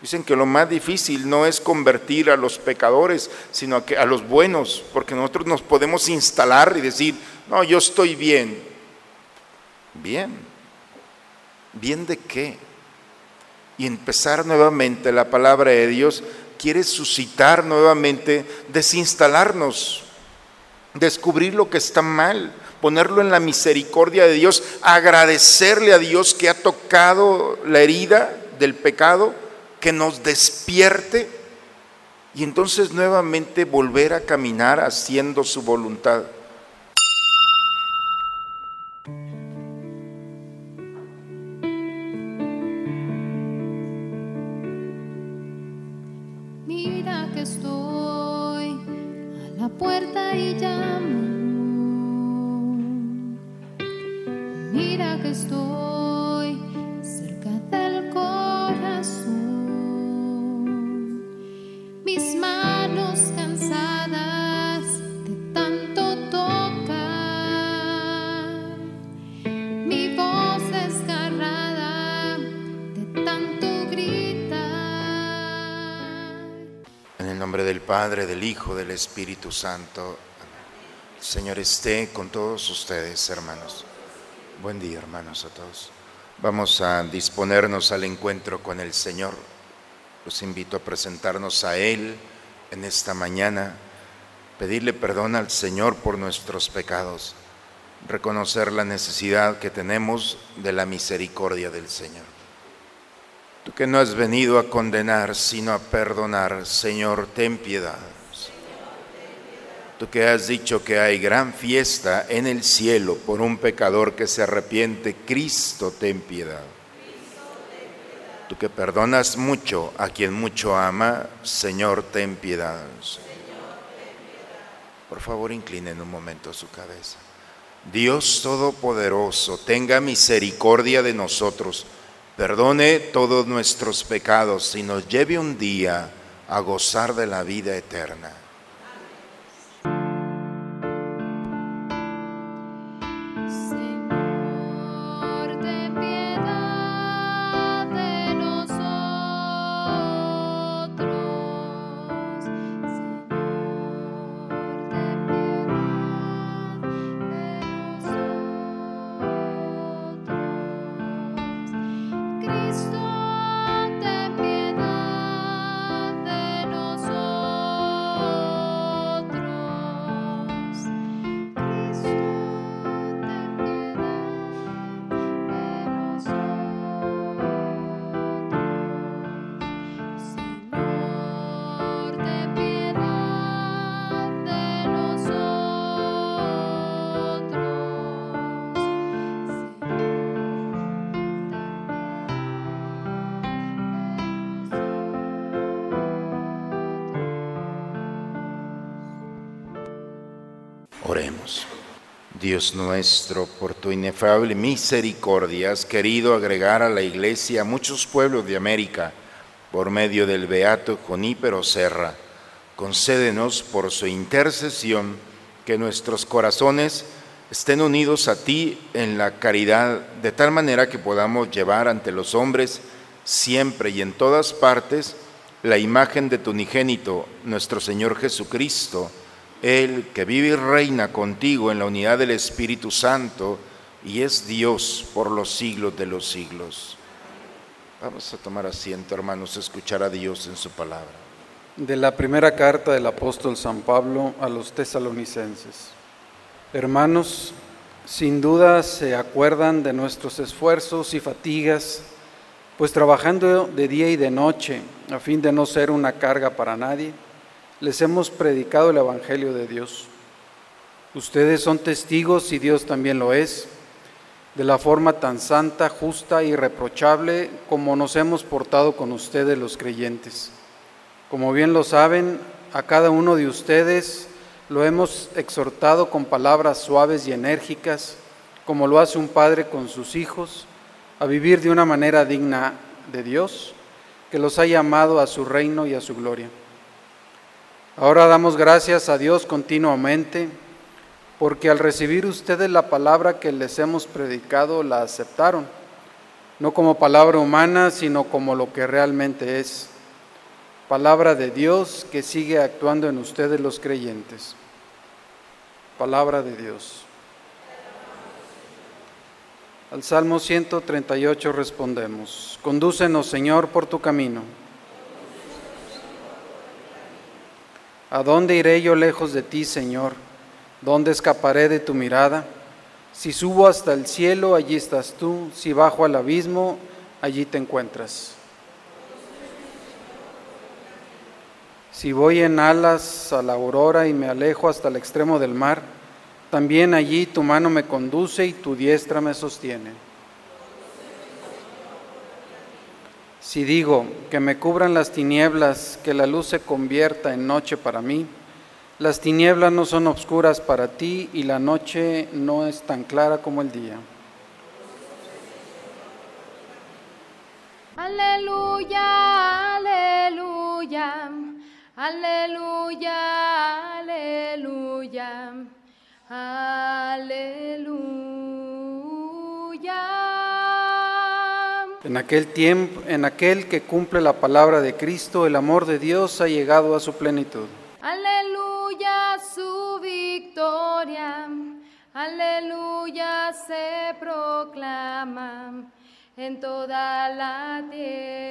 Dicen que lo más difícil no es convertir a los pecadores, sino a, que, a los buenos, porque nosotros nos podemos instalar y decir, no, yo estoy bien. Bien. ¿Bien de qué? Y empezar nuevamente la palabra de Dios quiere suscitar nuevamente, desinstalarnos, descubrir lo que está mal, ponerlo en la misericordia de Dios, agradecerle a Dios que ha tocado la herida del pecado, que nos despierte y entonces nuevamente volver a caminar haciendo su voluntad. Mis manos cansadas de tanto tocar. Mi voz desgarrada de tanto gritar. En el nombre del Padre, del Hijo, del Espíritu Santo. El Señor esté con todos ustedes, hermanos. Buen día, hermanos, a todos. Vamos a disponernos al encuentro con el Señor. Los invito a presentarnos a Él en esta mañana, pedirle perdón al Señor por nuestros pecados, reconocer la necesidad que tenemos de la misericordia del Señor. Tú que no has venido a condenar, sino a perdonar, Señor, ten piedad. Tú que has dicho que hay gran fiesta en el cielo por un pecador que se arrepiente, Cristo, ten piedad. Tú que perdonas mucho a quien mucho ama, Señor, ten piedad. Por favor, inclinen un momento su cabeza. Dios Todopoderoso, tenga misericordia de nosotros, perdone todos nuestros pecados y nos lleve un día a gozar de la vida eterna. Dios nuestro, por tu inefable misericordia has querido agregar a la iglesia a muchos pueblos de América por medio del beato Junípero Serra. Concédenos por su intercesión que nuestros corazones estén unidos a ti en la caridad, de tal manera que podamos llevar ante los hombres siempre y en todas partes la imagen de tu unigénito, nuestro Señor Jesucristo, Él que vive y reina contigo en la unidad del Espíritu Santo y es Dios por los siglos de los siglos. Vamos a tomar asiento, hermanos, a escuchar a Dios en su palabra. De la primera carta del apóstol San Pablo a los tesalonicenses. Hermanos, sin duda se acuerdan de nuestros esfuerzos y fatigas, pues trabajando de día y de noche, a fin de no ser una carga para nadie, les hemos predicado el Evangelio de Dios. Ustedes son testigos y Dios también lo es, de la forma tan santa, justa y reprochable como nos hemos portado con ustedes los creyentes. Como bien lo saben, a cada uno de ustedes lo hemos exhortado con palabras suaves y enérgicas, como lo hace un padre con sus hijos, a vivir de una manera digna de Dios, que los ha llamado a su reino y a su gloria. Ahora damos gracias a Dios continuamente, porque al recibir ustedes la palabra que les hemos predicado, la aceptaron, no como palabra humana, sino como lo que realmente es, palabra de Dios que sigue actuando en ustedes los creyentes. Palabra de Dios. Al Salmo 138 respondemos, Condúcenos Señor por tu camino. ¿A dónde iré yo lejos de ti, Señor? ¿Dónde escaparé de tu mirada? Si subo hasta el cielo, allí estás tú. Si bajo al abismo, allí te encuentras. Si voy en alas a la aurora y me alejo hasta el extremo del mar, también allí tu mano me conduce y tu diestra me sostiene. Si digo que me cubran las tinieblas, que la luz se convierta en noche para mí, las tinieblas no son obscuras para ti y la noche no es tan clara como el día. Aleluya, aleluya, aleluya, aleluya, aleluya. Aquel tiempo, en aquel que cumple la palabra de Cristo, el amor de Dios ha llegado a su plenitud. Aleluya su victoria, aleluya se proclama en toda la tierra.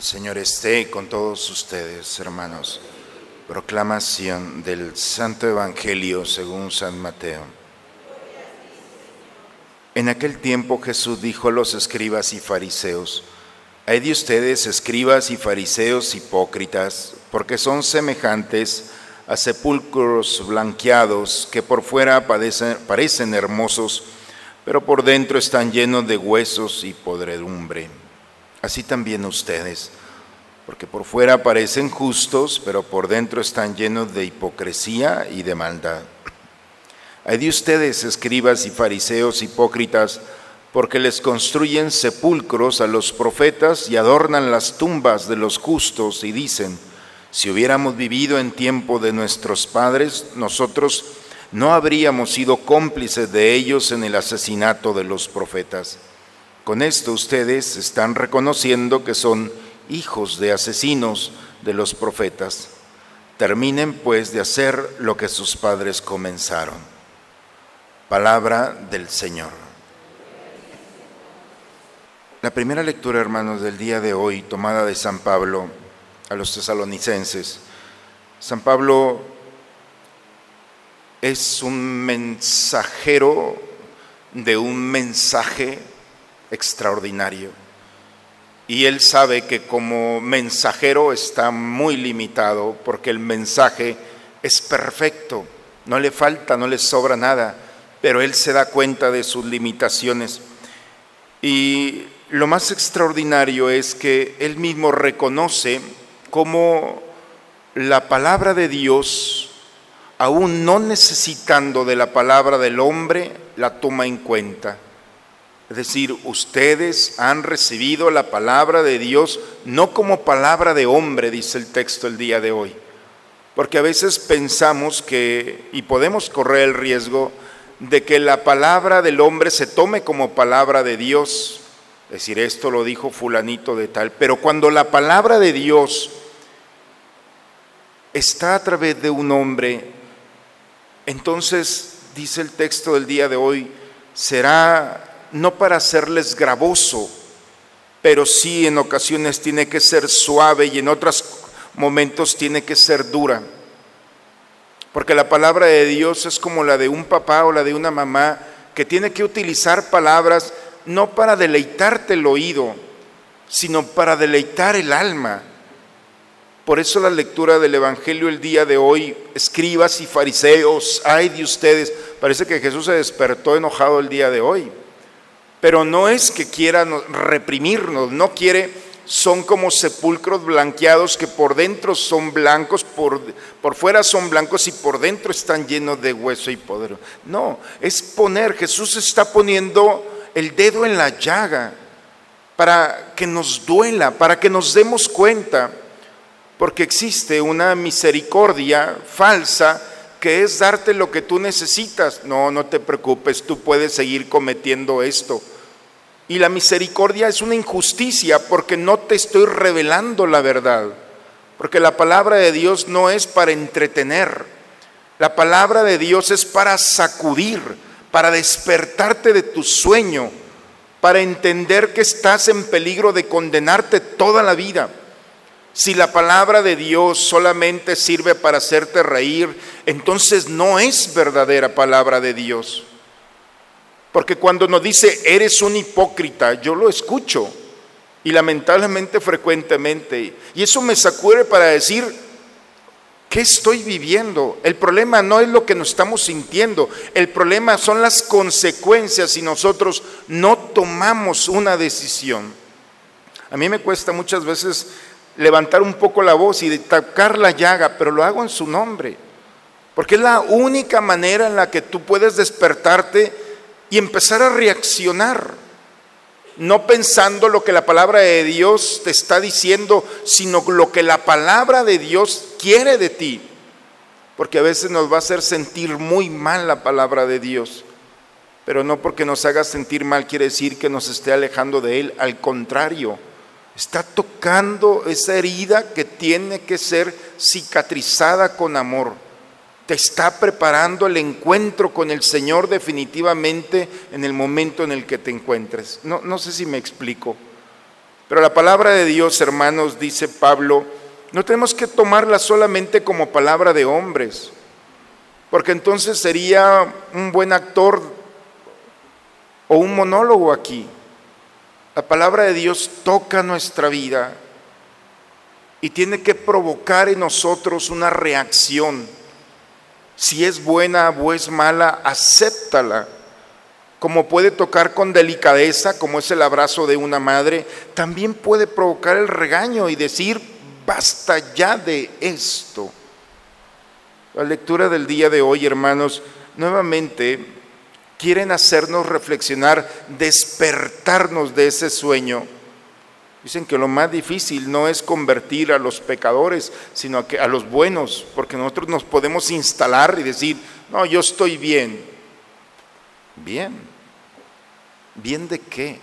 El Señor esté con todos ustedes, hermanos. Proclamación del Santo Evangelio según San Mateo. En aquel tiempo Jesús dijo a los escribas y fariseos, Hay de ustedes, escribas y fariseos hipócritas, porque son semejantes a sepulcros blanqueados que por fuera parecen hermosos, pero por dentro están llenos de huesos y podredumbre. Así también ustedes, porque por fuera parecen justos, pero por dentro están llenos de hipocresía y de maldad. Hay de ustedes, escribas y fariseos hipócritas, porque les construyen sepulcros a los profetas y adornan las tumbas de los justos y dicen, si hubiéramos vivido en tiempo de nuestros padres, nosotros no habríamos sido cómplices de ellos en el asesinato de los profetas. Con esto ustedes están reconociendo que son hijos de asesinos de los profetas. Terminen pues de hacer lo que sus padres comenzaron. Palabra del Señor. La primera lectura, hermanos, del día de hoy, tomada de San Pablo a los tesalonicenses. San Pablo es un mensajero de un mensaje extraordinario. Y él sabe que como mensajero está muy limitado porque el mensaje es perfecto, no le falta, no le sobra nada, pero él se da cuenta de sus limitaciones. Y lo más extraordinario es que él mismo reconoce cómo la palabra de Dios, aún no necesitando de la palabra del hombre, la toma en cuenta. Es decir, ustedes han recibido la palabra de Dios no como palabra de hombre, dice el texto el día de hoy. Porque a veces pensamos que, y podemos correr el riesgo, de que la palabra del hombre se tome como palabra de Dios. Es decir, esto lo dijo fulanito de tal. Pero cuando la palabra de Dios está a través de un hombre, entonces, dice el texto del día de hoy, será no para hacerles gravoso, pero sí en ocasiones tiene que ser suave y en otros momentos tiene que ser dura. Porque la palabra de Dios es como la de un papá o la de una mamá que tiene que utilizar palabras no para deleitarte el oído, sino para deleitar el alma. Por eso la lectura del Evangelio el día de hoy, escribas y fariseos, ay de ustedes, parece que Jesús se despertó enojado el día de hoy. Pero no es que quiera no- reprimirnos, no quiere, son como sepulcros blanqueados que por dentro son blancos, por, por fuera son blancos y por dentro están llenos de hueso y poder. No, es poner, Jesús está poniendo el dedo en la llaga para que nos duela, para que nos demos cuenta, porque existe una misericordia falsa que es darte lo que tú necesitas. No, no te preocupes, tú puedes seguir cometiendo esto. Y la misericordia es una injusticia porque no te estoy revelando la verdad. Porque la palabra de Dios no es para entretener. La palabra de Dios es para sacudir, para despertarte de tu sueño, para entender que estás en peligro de condenarte toda la vida. Si la palabra de Dios solamente sirve para hacerte reír, entonces no es verdadera palabra de Dios. Porque cuando nos dice, eres un hipócrita, yo lo escucho y lamentablemente frecuentemente. Y eso me sacude para decir, ¿qué estoy viviendo? El problema no es lo que nos estamos sintiendo, el problema son las consecuencias si nosotros no tomamos una decisión. A mí me cuesta muchas veces levantar un poco la voz y tocar la llaga, pero lo hago en su nombre. Porque es la única manera en la que tú puedes despertarte y empezar a reaccionar. No pensando lo que la palabra de Dios te está diciendo, sino lo que la palabra de Dios quiere de ti. Porque a veces nos va a hacer sentir muy mal la palabra de Dios. Pero no porque nos haga sentir mal quiere decir que nos esté alejando de Él. Al contrario Está tocando esa herida que tiene que ser cicatrizada con amor. Te está preparando el encuentro con el Señor definitivamente en el momento en el que te encuentres. No, no sé si me explico. Pero la palabra de Dios, hermanos, dice Pablo, no tenemos que tomarla solamente como palabra de hombres, porque entonces sería un buen actor o un monólogo aquí. La palabra de Dios toca nuestra vida y tiene que provocar en nosotros una reacción. Si es buena o es mala, acéptala. Como puede tocar con delicadeza, como es el abrazo de una madre, también puede provocar el regaño y decir, basta ya de esto. La lectura del día de hoy, hermanos, nuevamente quieren hacernos reflexionar, despertarnos de ese sueño. Dicen que lo más difícil no es convertir a los pecadores, sino a, a los buenos, porque nosotros nos podemos instalar y decir, no, yo estoy bien. Bien. ¿Bien de qué?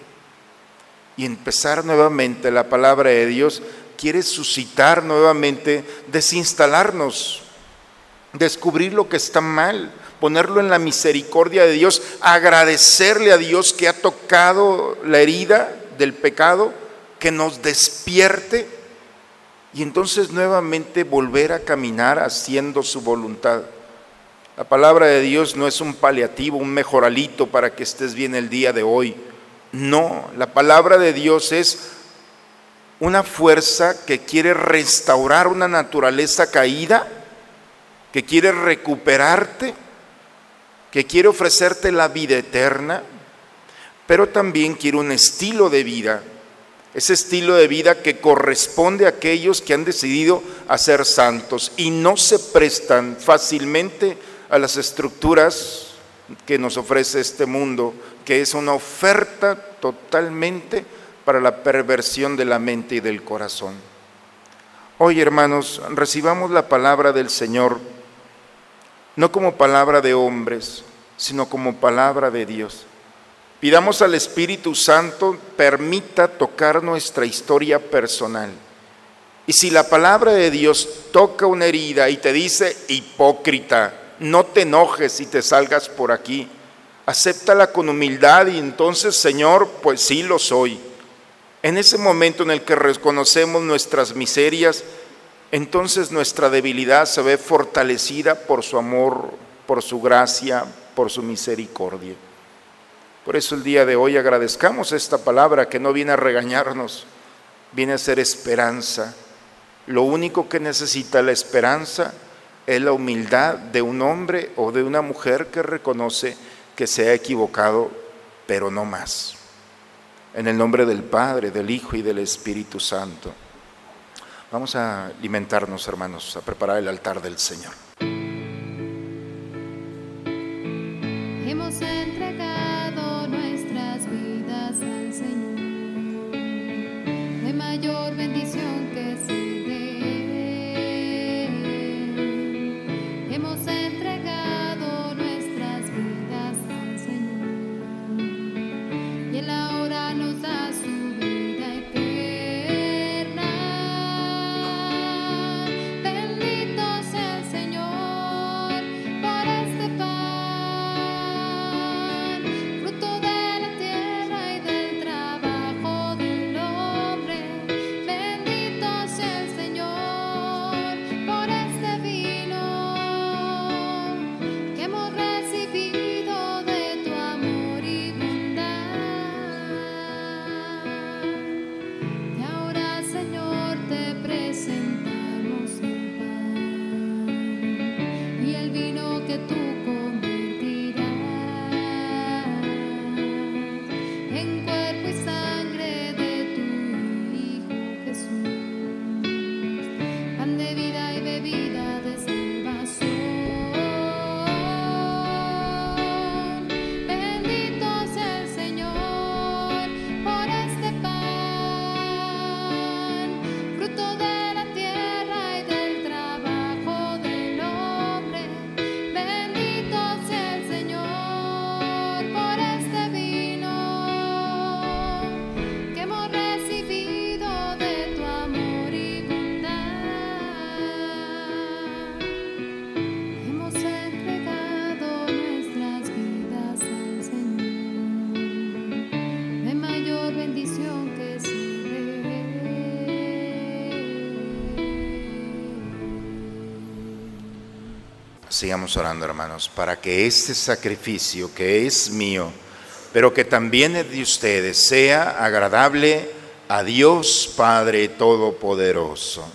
Y empezar nuevamente la palabra de Dios quiere suscitar nuevamente, desinstalarnos, descubrir lo que está mal, ponerlo en la misericordia de Dios, agradecerle a Dios que ha tocado la herida del pecado, que nos despierte y entonces nuevamente volver a caminar haciendo su voluntad. La palabra de Dios no es un paliativo, un mejoralito para que estés bien el día de hoy. No, la palabra de Dios es una fuerza que quiere restaurar una naturaleza caída, que quiere recuperarte que quiere ofrecerte la vida eterna, pero también quiere un estilo de vida, ese estilo de vida que corresponde a aquellos que han decidido hacer santos y no se prestan fácilmente a las estructuras que nos ofrece este mundo, que es una oferta totalmente para la perversión de la mente y del corazón. Hoy, hermanos, recibamos la palabra del Señor no como palabra de hombres, sino como palabra de Dios. Pidamos al Espíritu Santo permita tocar nuestra historia personal. Y si la palabra de Dios toca una herida y te dice, hipócrita, no te enojes y te salgas por aquí, acéptala con humildad y entonces, Señor, pues sí lo soy. En ese momento en el que reconocemos nuestras miserias, entonces nuestra debilidad se ve fortalecida por su amor, por su gracia, por su misericordia. Por eso el día de hoy agradezcamos esta palabra que no viene a regañarnos, viene a ser esperanza. Lo único que necesita la esperanza es la humildad de un hombre o de una mujer que reconoce que se ha equivocado, pero no más. En el nombre del Padre, del Hijo y del Espíritu Santo. Vamos a alimentarnos, hermanos, a preparar el altar del Señor. Sigamos orando, hermanos, para que este sacrificio que es mío, pero que también es de ustedes, sea agradable a Dios Padre Todopoderoso.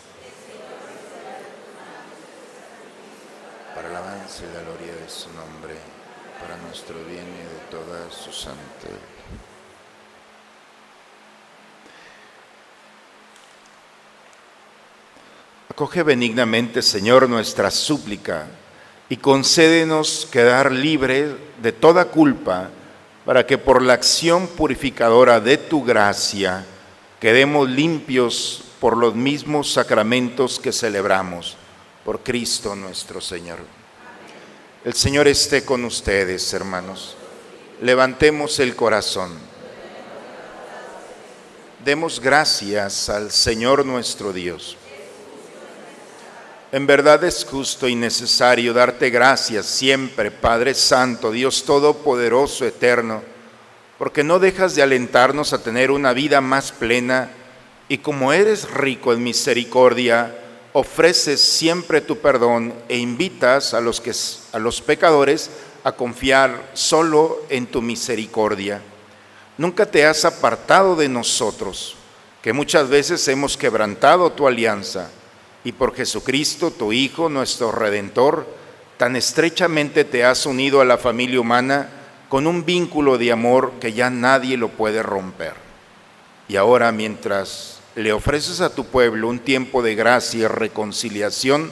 Para la alabanza y la gloria de su nombre, para nuestro bien y de toda su santidad. Acoge benignamente, Señor, nuestra súplica y concédenos quedar libre de toda culpa para que por la acción purificadora de tu gracia quedemos limpios por los mismos sacramentos que celebramos, por Cristo nuestro Señor. El Señor esté con ustedes, hermanos. Levantemos el corazón. Demos gracias al Señor nuestro Dios. En verdad es justo y necesario darte gracias siempre, Padre Santo, Dios Todopoderoso, Eterno, porque no dejas de alentarnos a tener una vida más plena y como eres rico en misericordia, ofreces siempre tu perdón e invitas a los, que, a los pecadores a confiar solo en tu misericordia. Nunca te has apartado de nosotros, que muchas veces hemos quebrantado tu alianza y por Jesucristo, tu Hijo, nuestro Redentor, tan estrechamente te has unido a la familia humana con un vínculo de amor que ya nadie lo puede romper. Y ahora, mientras le ofreces a tu pueblo un tiempo de gracia y reconciliación,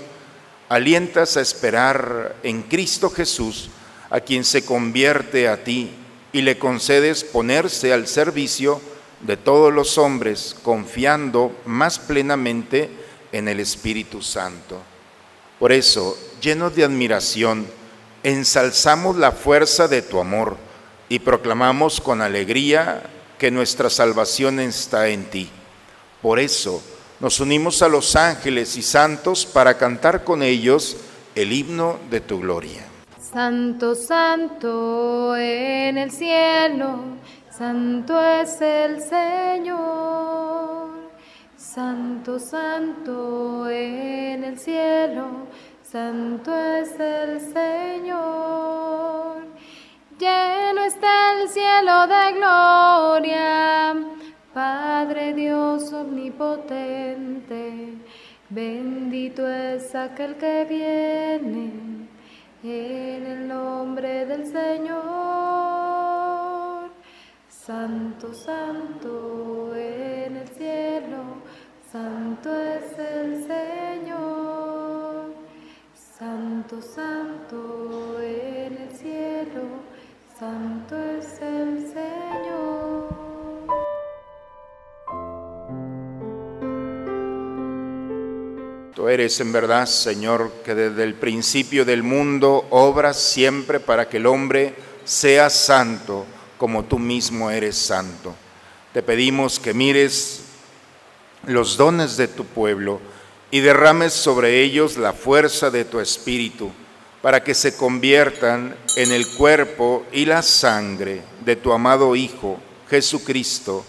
alientas a esperar en Cristo Jesús, a quien se convierte a ti, y le concedes ponerse al servicio de todos los hombres, confiando más plenamente en el Espíritu Santo. Por eso, llenos de admiración, ensalzamos la fuerza de tu amor y proclamamos con alegría que nuestra salvación está en ti. Por eso, nos unimos a los ángeles y santos para cantar con ellos el himno de tu gloria. Santo, santo en el cielo, santo es el Señor. Santo, santo en el cielo, santo es el Señor. Lleno está el cielo de gloria, Padre Dios omnipotente, bendito es aquel que viene en el nombre del Señor. Santo, santo en el cielo, Santo es el Señor, Santo, Santo en el cielo, Santo es el Señor. Tú eres en verdad, Señor, que desde el principio del mundo obras siempre para que el hombre sea santo como tú mismo eres santo. Te pedimos que mires los dones de tu pueblo y derrames sobre ellos la fuerza de tu espíritu para que se conviertan en el cuerpo y la sangre de tu amado Hijo Jesucristo,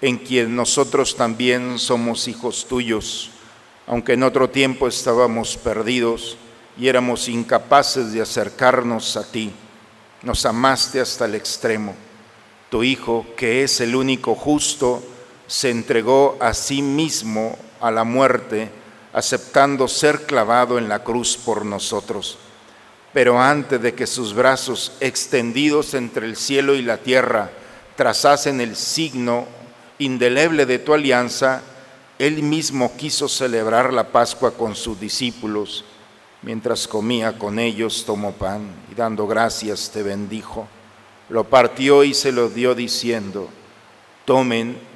en quien nosotros también somos hijos tuyos, aunque en otro tiempo estábamos perdidos y éramos incapaces de acercarnos a ti. Nos amaste hasta el extremo. Tu Hijo, que es el único justo, se entregó a sí mismo a la muerte, aceptando ser clavado en la cruz por nosotros. Pero antes de que sus brazos extendidos entre el cielo y la tierra trazasen el signo indeleble de tu alianza, él mismo quiso celebrar la Pascua con sus discípulos. Mientras comía con ellos, tomó pan y dando gracias te bendijo. Lo partió y se lo dio diciendo, tomen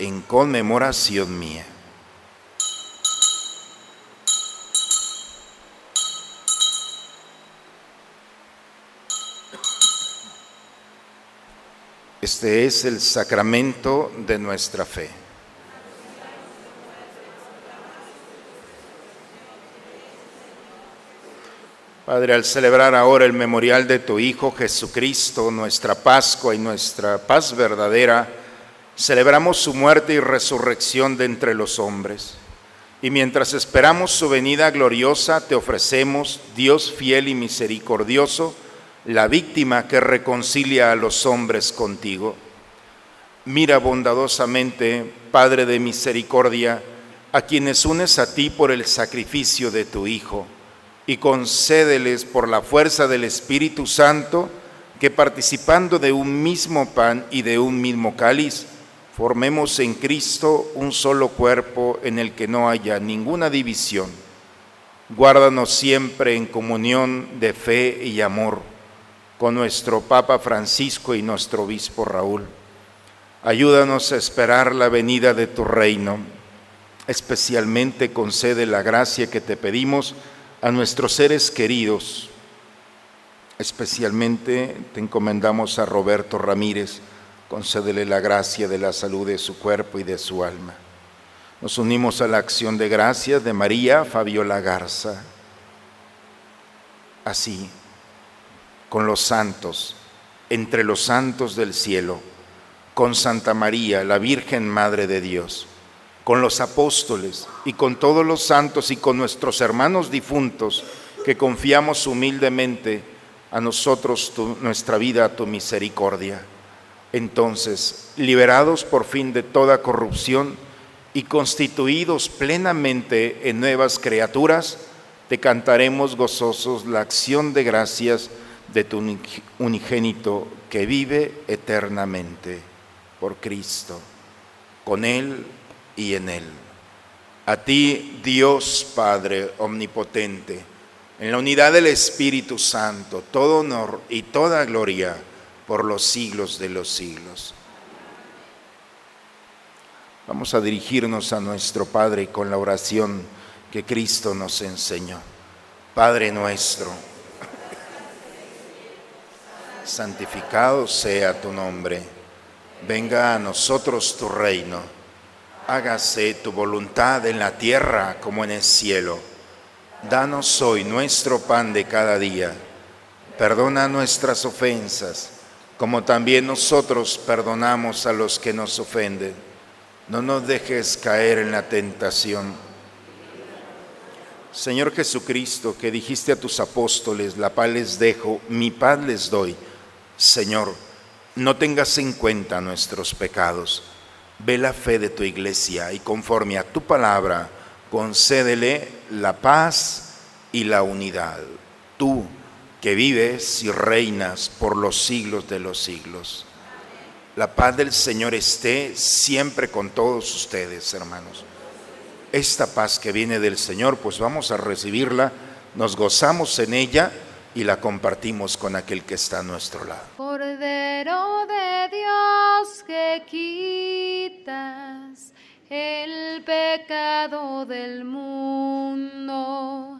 en conmemoración mía. Este es el sacramento de nuestra fe. Padre, al celebrar ahora el memorial de tu Hijo Jesucristo, nuestra Pascua y nuestra paz verdadera, celebramos su muerte y resurrección de entre los hombres. Y mientras esperamos su venida gloriosa, te ofrecemos, Dios fiel y misericordioso, la víctima que reconcilia a los hombres contigo. Mira bondadosamente, Padre de misericordia, a quienes unes a ti por el sacrificio de tu Hijo, y concédeles por la fuerza del Espíritu Santo que participando de un mismo pan y de un mismo cáliz, formemos en Cristo un solo cuerpo en el que no haya ninguna división. Guárdanos siempre en comunión de fe y amor con nuestro Papa Francisco y nuestro Obispo Raúl. Ayúdanos a esperar la venida de tu reino. Especialmente concede la gracia que te pedimos a nuestros seres queridos. Especialmente te encomendamos a Roberto Ramírez, concédele la gracia de la salud de su cuerpo y de su alma. Nos unimos a la acción de gracias de María Fabiola Garza. Así, con los santos, entre los santos del cielo, con Santa María, la Virgen Madre de Dios, con los apóstoles y con todos los santos y con nuestros hermanos difuntos que confiamos humildemente a nosotros nuestra vida, a tu misericordia. Entonces, liberados por fin de toda corrupción y constituidos plenamente en nuevas criaturas, te cantaremos gozosos la acción de gracias de tu unigénito que vive eternamente por Cristo, con Él y en Él. A ti, Dios Padre Omnipotente, en la unidad del Espíritu Santo, todo honor y toda gloria por los siglos de los siglos. Vamos a dirigirnos a nuestro Padre con la oración que Cristo nos enseñó. Padre nuestro, santificado sea tu nombre, venga a nosotros tu reino, hágase tu voluntad en la tierra como en el cielo. Danos hoy nuestro pan de cada día, perdona nuestras ofensas, como también nosotros perdonamos a los que nos ofenden. No nos dejes caer en la tentación. Señor Jesucristo, que dijiste a tus apóstoles, la paz les dejo, mi paz les doy Señor, no tengas en cuenta nuestros pecados. Ve la fe de tu iglesia y conforme a tu palabra, concédele la paz y la unidad. Tú que vives y reinas por los siglos de los siglos. La paz del Señor esté siempre con todos ustedes, hermanos. Esta paz que viene del Señor, pues vamos a recibirla, nos gozamos en ella y la compartimos con aquel que está a nuestro lado. Cordero de Dios que quitas el pecado del mundo,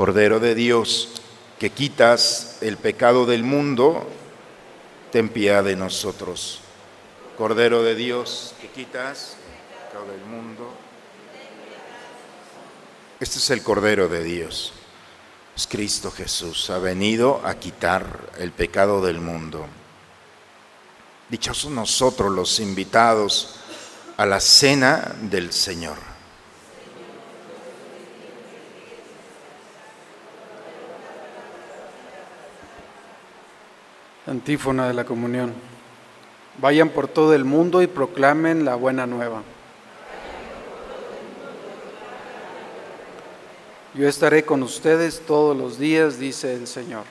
Cordero de Dios, que quitas el pecado del mundo, ten piedad de nosotros. Cordero de Dios, que quitas el pecado del mundo. Este es el Cordero de Dios. Es Cristo Jesús. Ha venido a quitar el pecado del mundo. Dichosos nosotros los invitados a la cena del Señor. Antífona de la comunión. Vayan por todo el mundo y proclamen la buena nueva. Yo estaré con ustedes todos los días, dice el Señor.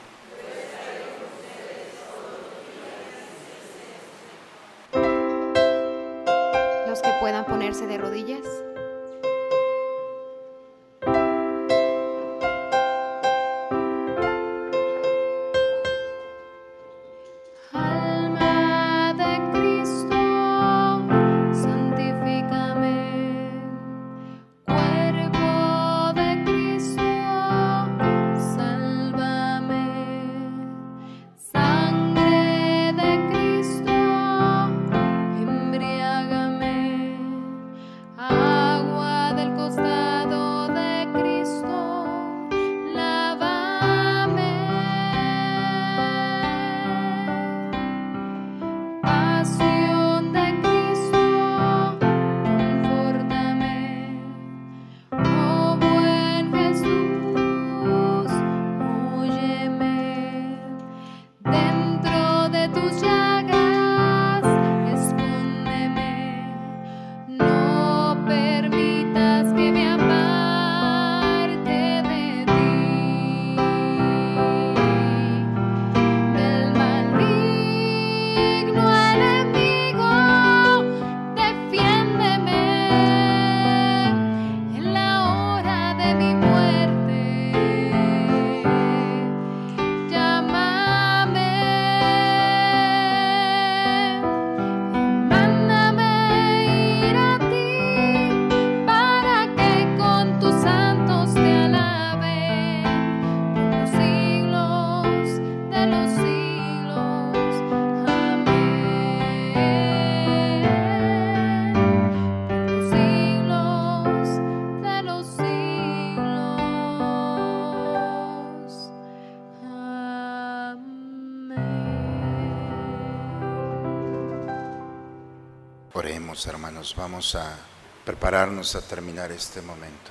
Hermanos, vamos a prepararnos a terminar este momento.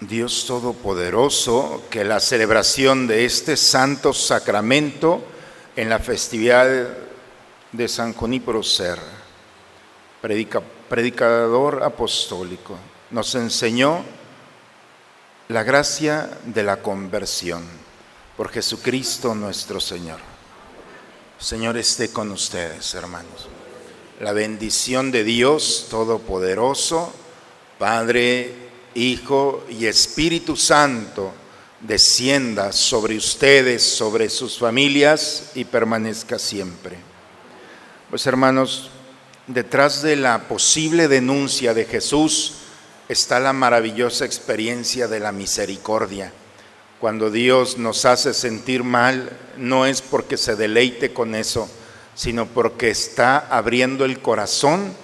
Dios Todopoderoso, que la celebración de este santo sacramento en la festividad de San Junípero Serra, predica- predicador apostólico, nos enseñó la gracia de la conversión por Jesucristo nuestro Señor. Señor esté con ustedes, hermanos. La bendición de Dios Todopoderoso, Padre, Hijo y Espíritu Santo, descienda sobre ustedes, sobre sus familias y permanezca siempre. Pues hermanos, detrás de la posible denuncia de Jesús está la maravillosa experiencia de la misericordia. Cuando Dios nos hace sentir mal, no es porque se deleite con eso, sino porque está abriendo el corazón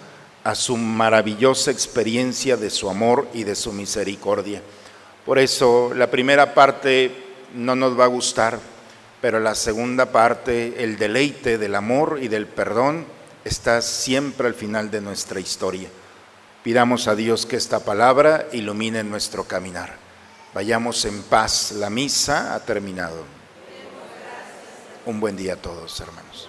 a su maravillosa experiencia de su amor y de su misericordia. Por eso la primera parte no nos va a gustar, pero la segunda parte, el deleite del amor y del perdón, está siempre al final de nuestra historia. Pidamos a Dios que esta palabra ilumine nuestro caminar. Vayamos en paz. La misa ha terminado. Un buen día a todos, hermanos.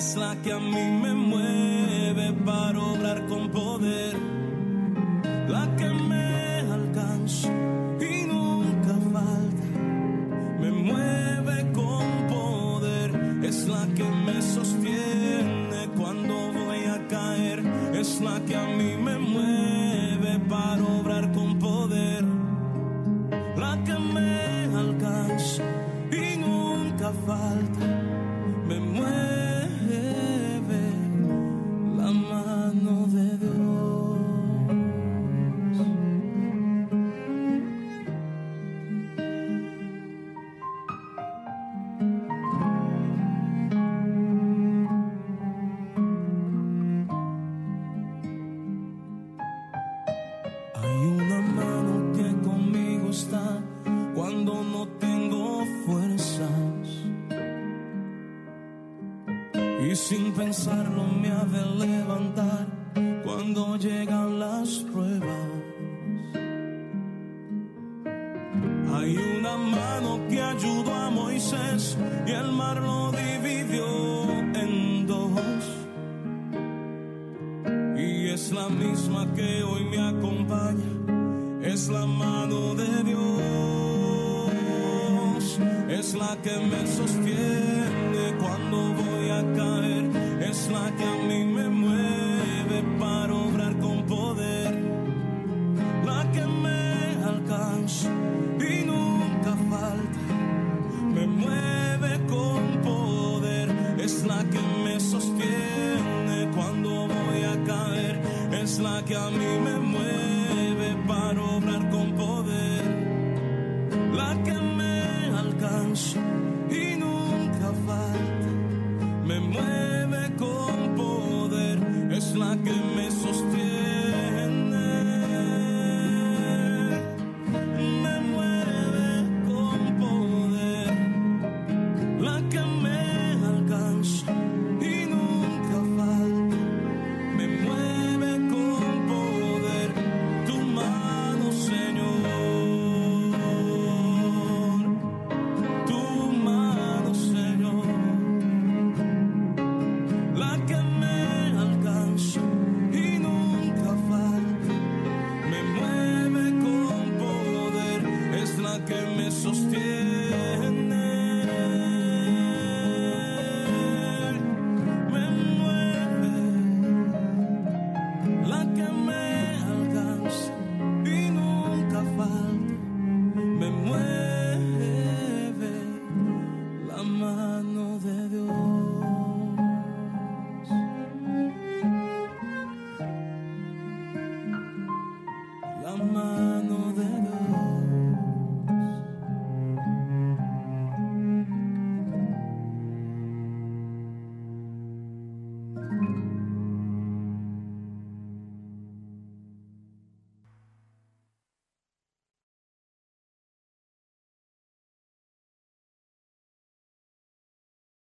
es la que a mí me mueve para y el mar lo dividió en dos. Y es la misma que hoy me acompaña, es la mano de Dios, es la que me sostiene cuando voy a caer, es la que es la que a mí me